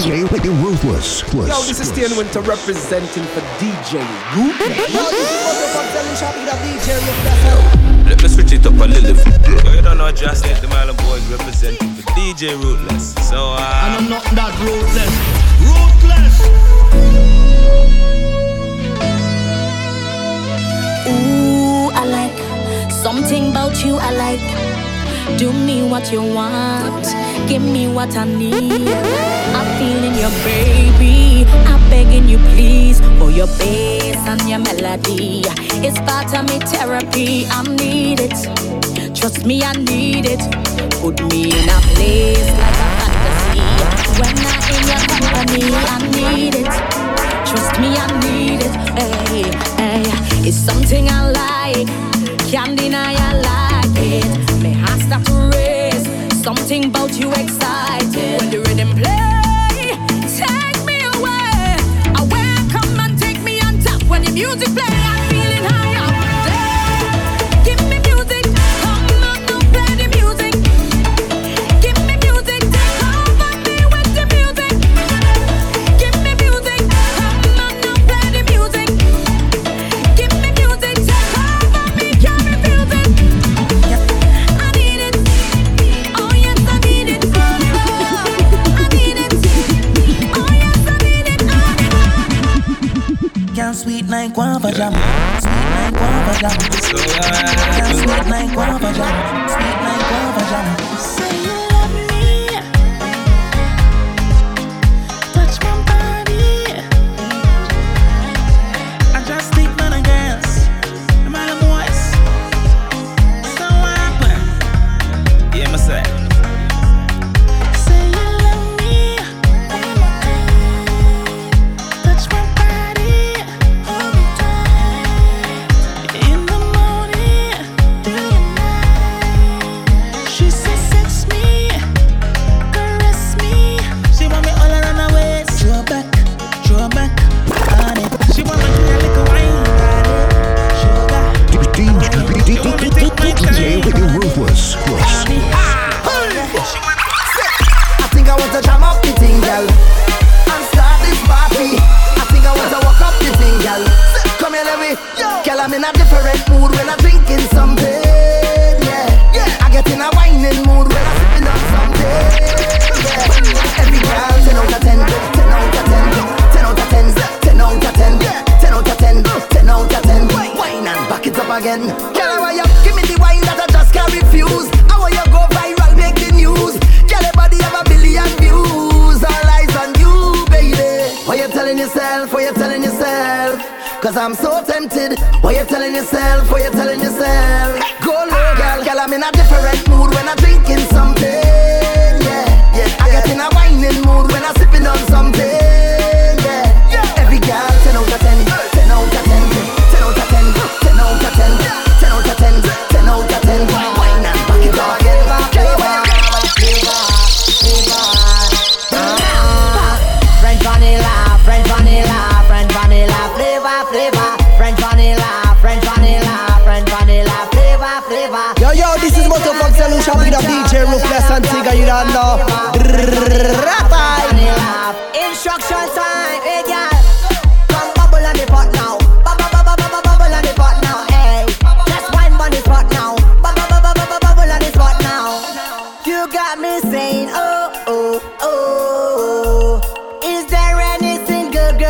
DJ Ruthless. Yo, this is Stan Winter representing for DJ Ruthless. Yo, this is Motor Shopping DJ Ruthless. Let me switch it up a little bit. Yo, you don't know just like the Marlon boys representing for DJ Ruthless. So, uh. And I'm not that ruthless. Ruthless! Ooh, I like something about you. I like do me what you want, give me what I need. I'm feeling your baby, I'm begging you please for your bass and your melody. It's part of me therapy, I need it. Trust me, I need it. Put me in a place like a fantasy. When I'm in your company, I need it. Trust me, I need it. Hey, hey, it's something I like. Can't deny I like it start to race. Something about you excited. When the rhythm play, take me away. Away, come and take me on top. When the music play, watching me fall, eh, uh, all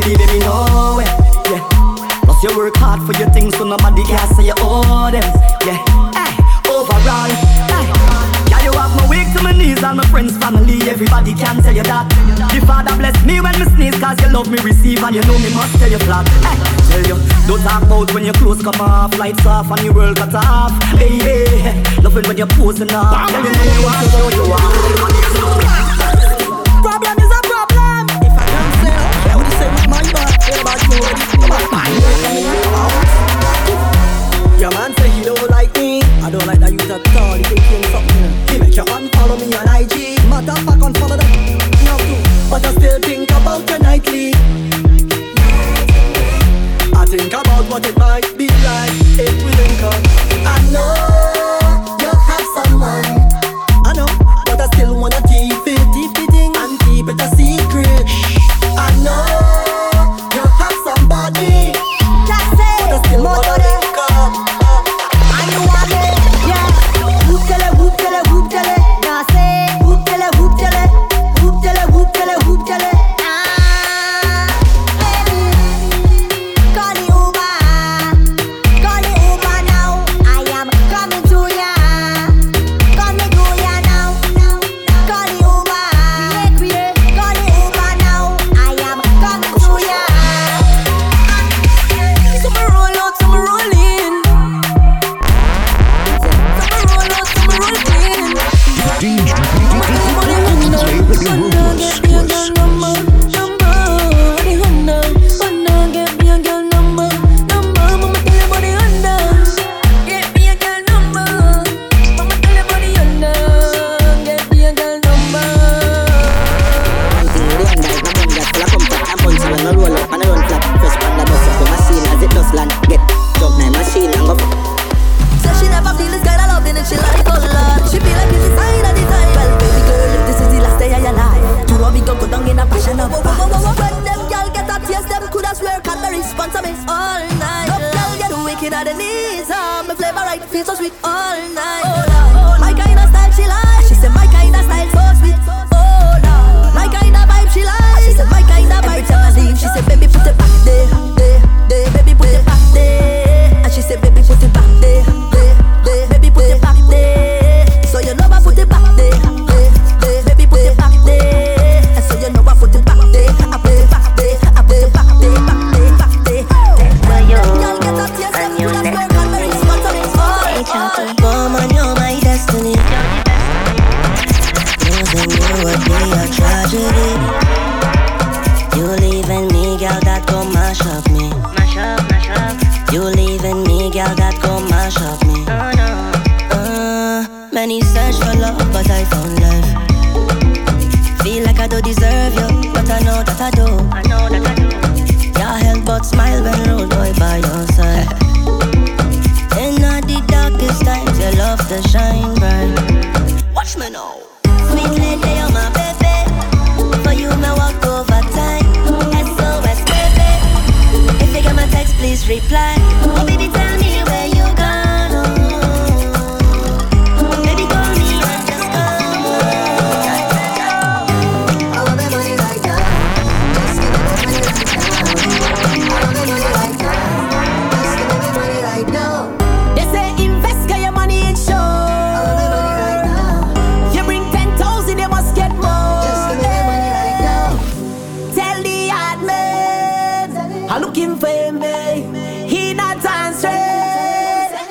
baby, baby, no way. Yeah. Plus you work hard for your things, so nobody can say you owe them. Yeah. Hey, overall. Hey. Yeah, you have my wake to my knees and my friends, family, everybody can tell you that. The Father bless me when me sneeze, cause you love me, receive, and you know me must tell you flat. Hey, tell you, don't talk about when your clothes come off, lights off, and your world cut off. Hey, hey, loving when you're posing up. tell you you you know you are. a thought you can something. He make you unfollow me on IG Motherfuck unfollow that now too. But I still think about you nightly. I think about what it might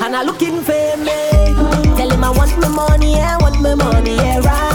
and I looking for me. Tell him I want my money, I want my money, yeah, right.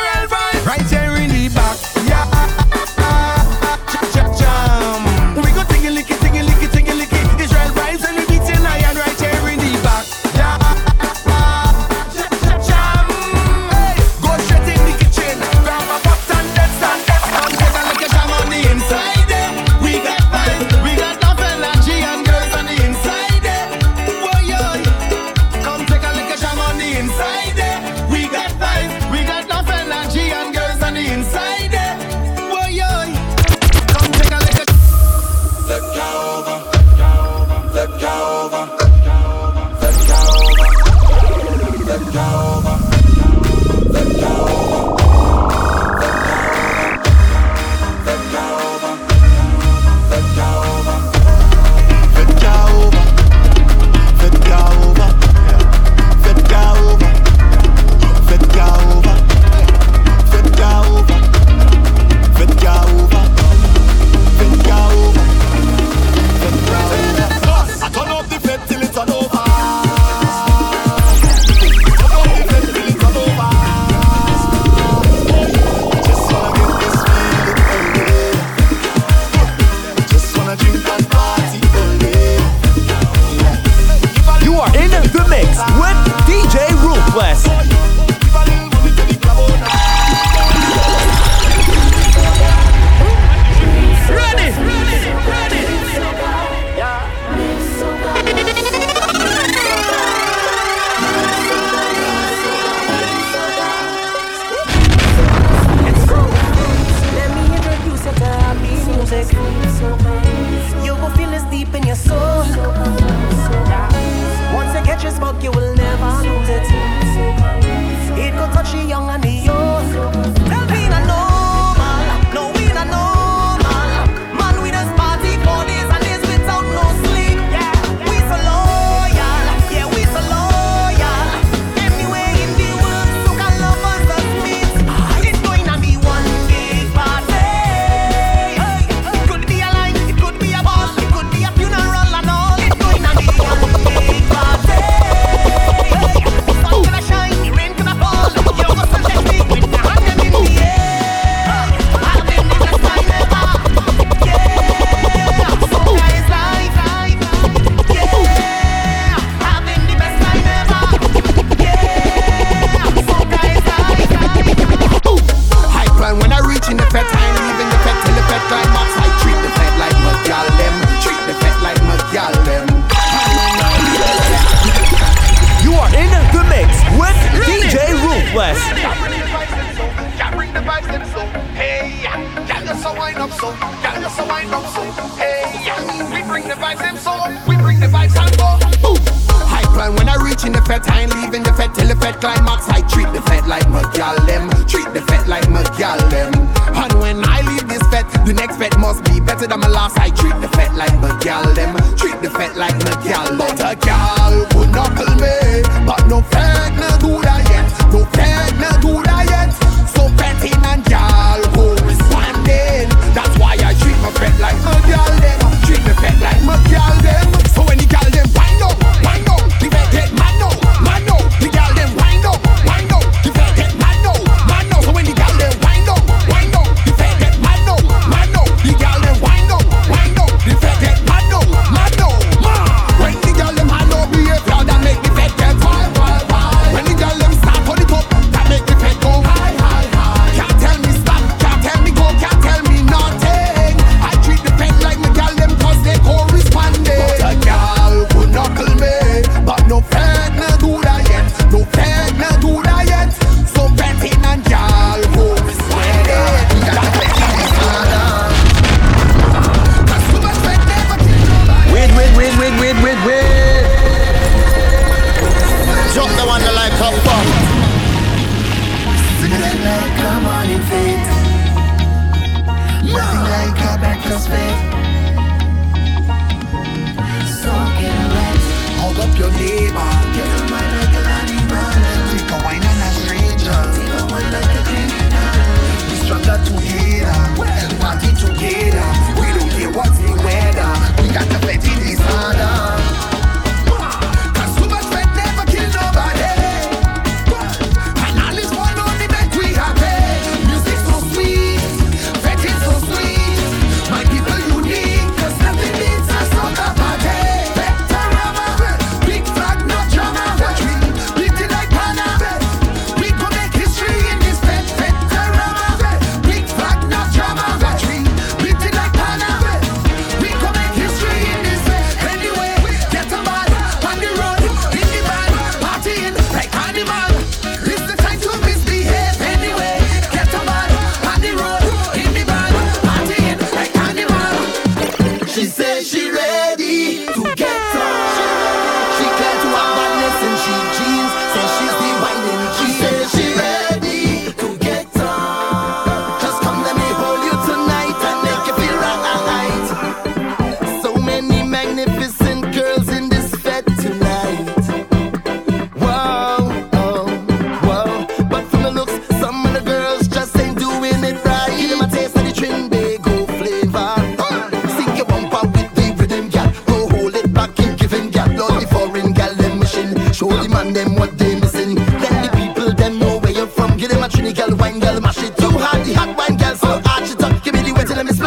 girl them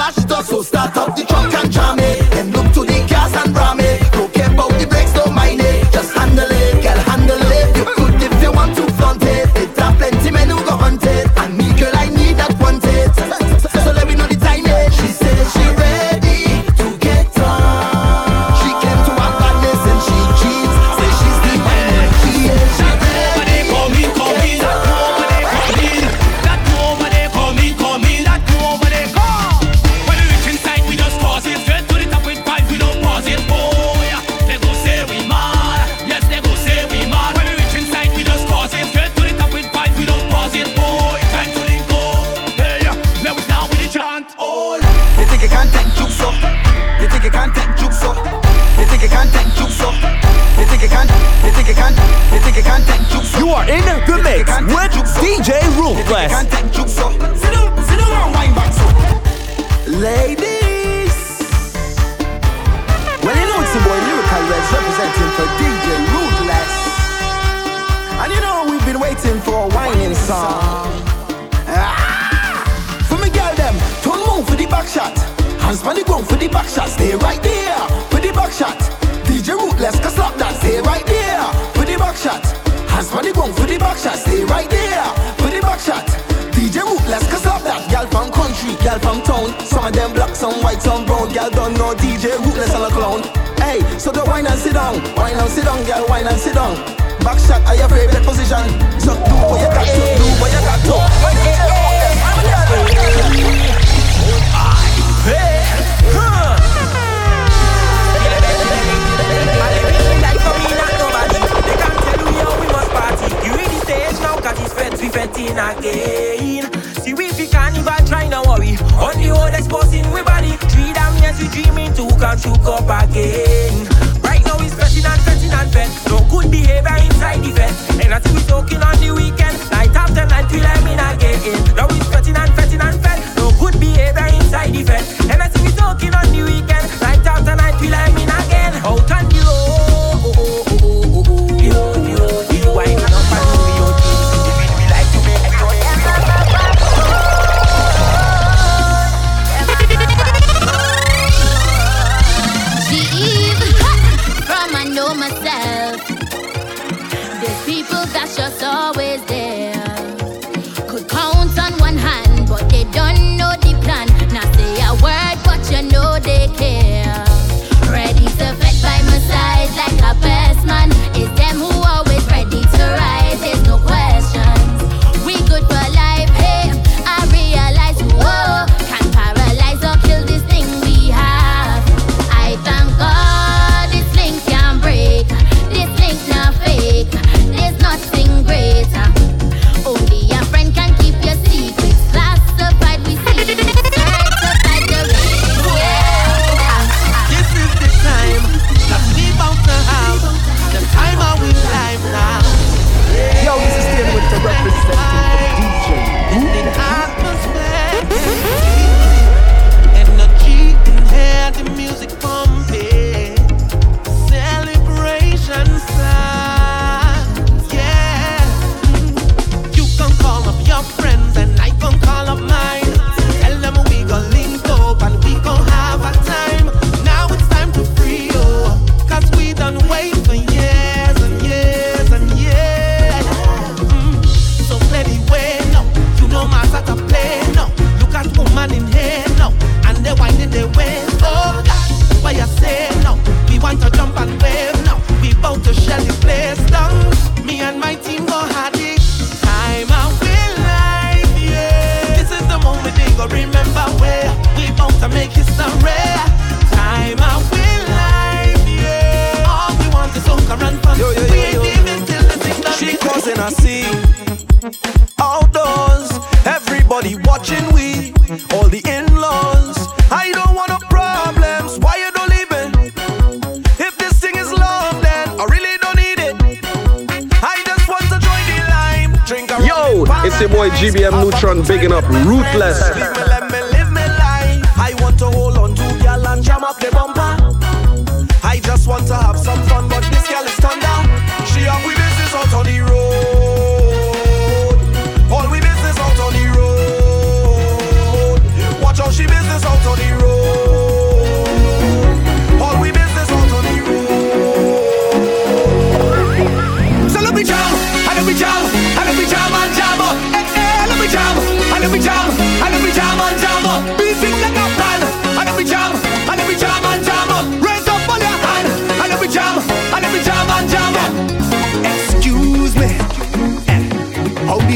Catch the so start up the truck and jam it. back shot. Hands on the gong for the back shot. Stay right there for the back shot. DJ Whoop, let's cause up that. Gal from country, gal from town. Some of them black, some white, some brown. Gal don't know DJ Whoop, let's all a clown. Hey, so the wine and sit down. Wine and sit down, gal, wine and sit down. Back shot are your favorite position. So do what you got to do, what you got to. again, again. See we you can never try no worry. On the road exposing we body. Three damn years we dreaming to come shook up again. Right now we fetching and fetching and fed. No good behavior inside the fed. And I see we talking on the weekend. Night after night till I'm in again. Now we fetching and fetching and fed. No good behavior inside the fed. And I see we talking on the weekend. Night after night till I'm in again. Out and big enough, ruthless.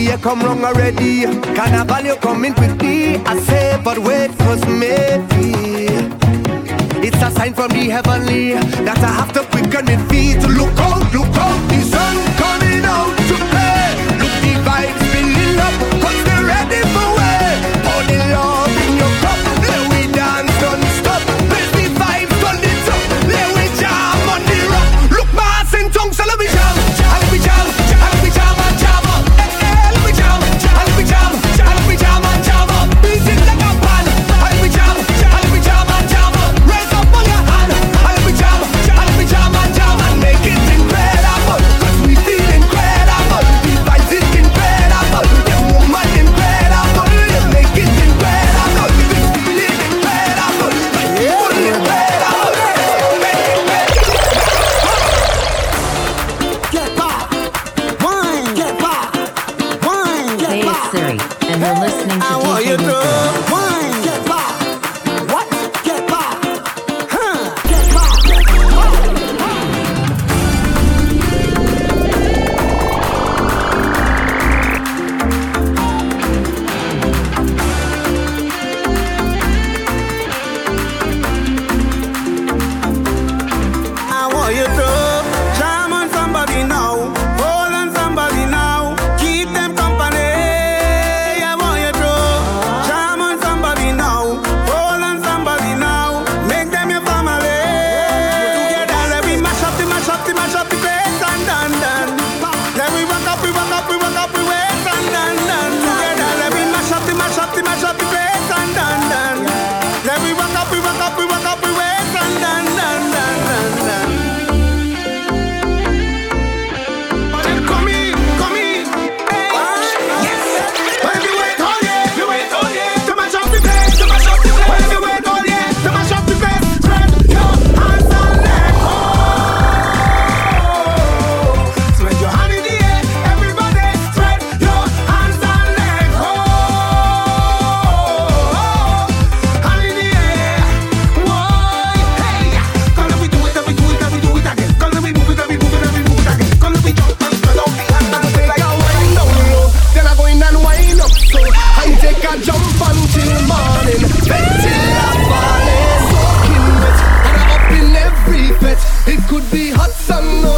you come wrong already. Carnival, you coming quickly. I say, but wait, cause maybe it's a sign from the heavenly that I have to quicken my feet to look out, look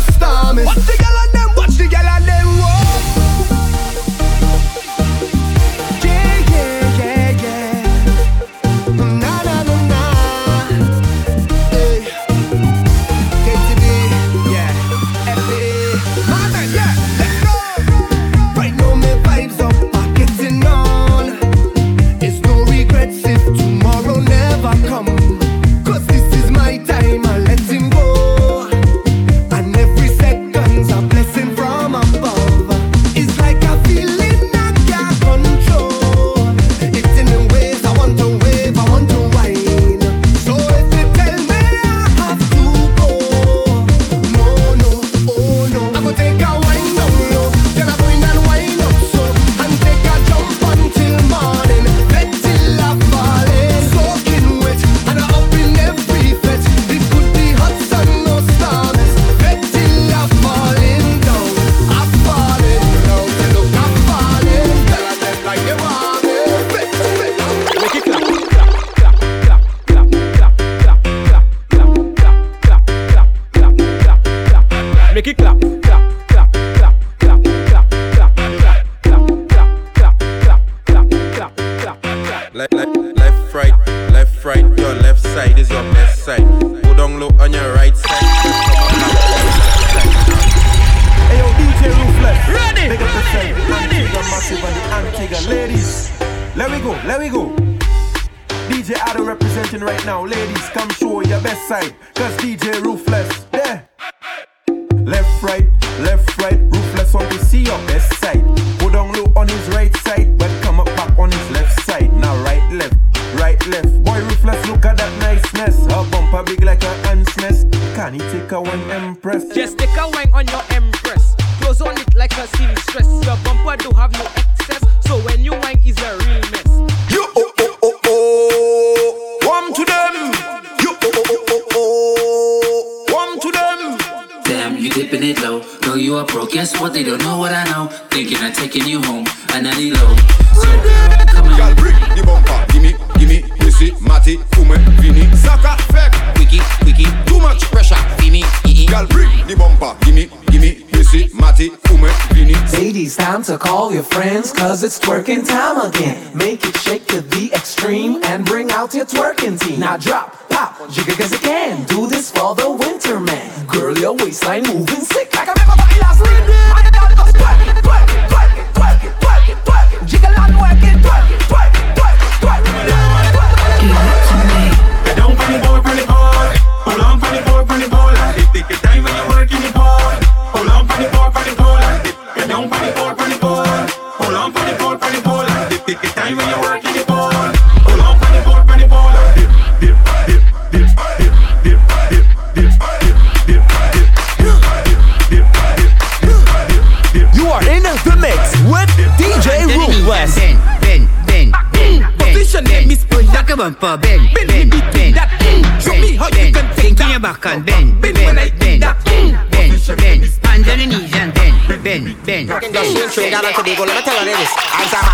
stomach. Left, left, left, right, left, right. Your left side is your best side. Go down low on your right side. Hey yo, DJ Ruthless. Ready, ready, ready. Antigua Massive and the Antigua ladies. Let we go, let we go. DJ Adam representing right now, ladies. Come show your best side. Cause it's twerking time again. Make it shake to the extreme and bring out your twerking team. Now drop, pop, jigger cause it can. Do this for the winter man. Girl, your waistline moving sick like a Another to be go, let me tell you this. Answer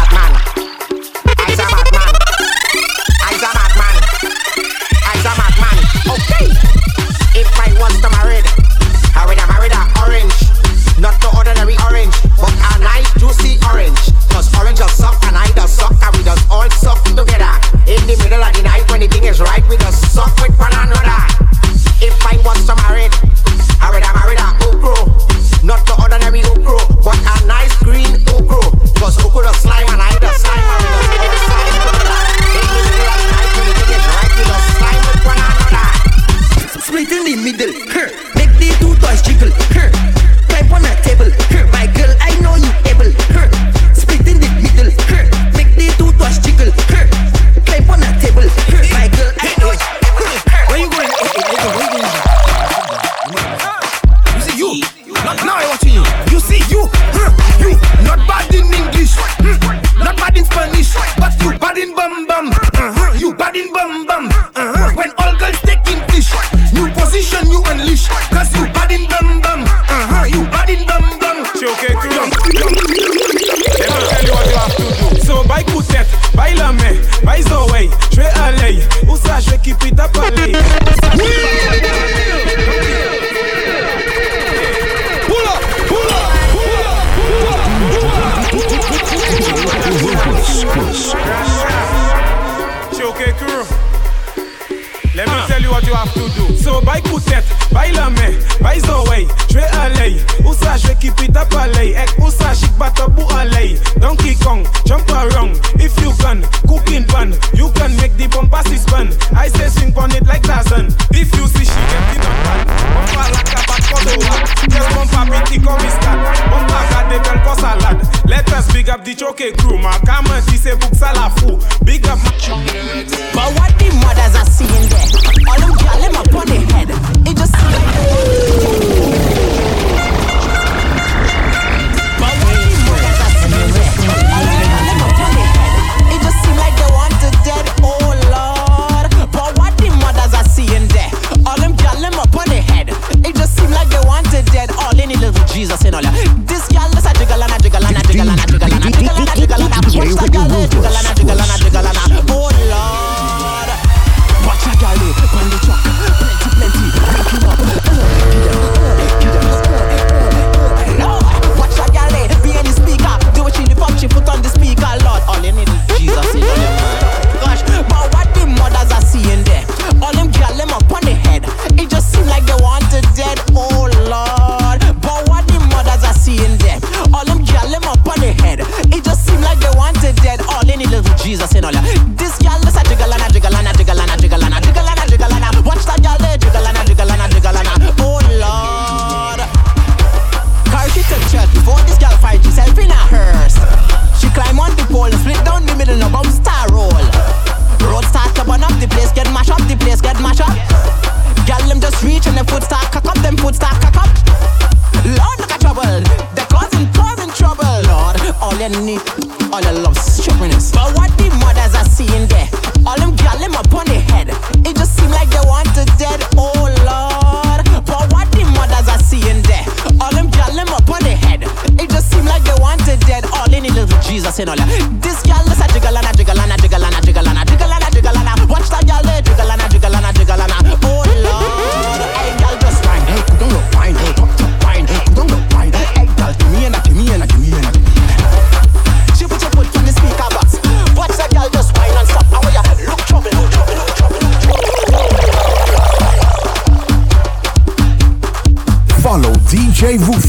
okay, crew, my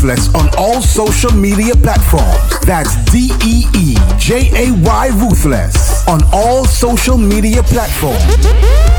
Ruthless on all social media platforms. That's D E E J A Y Ruthless on all social media platforms.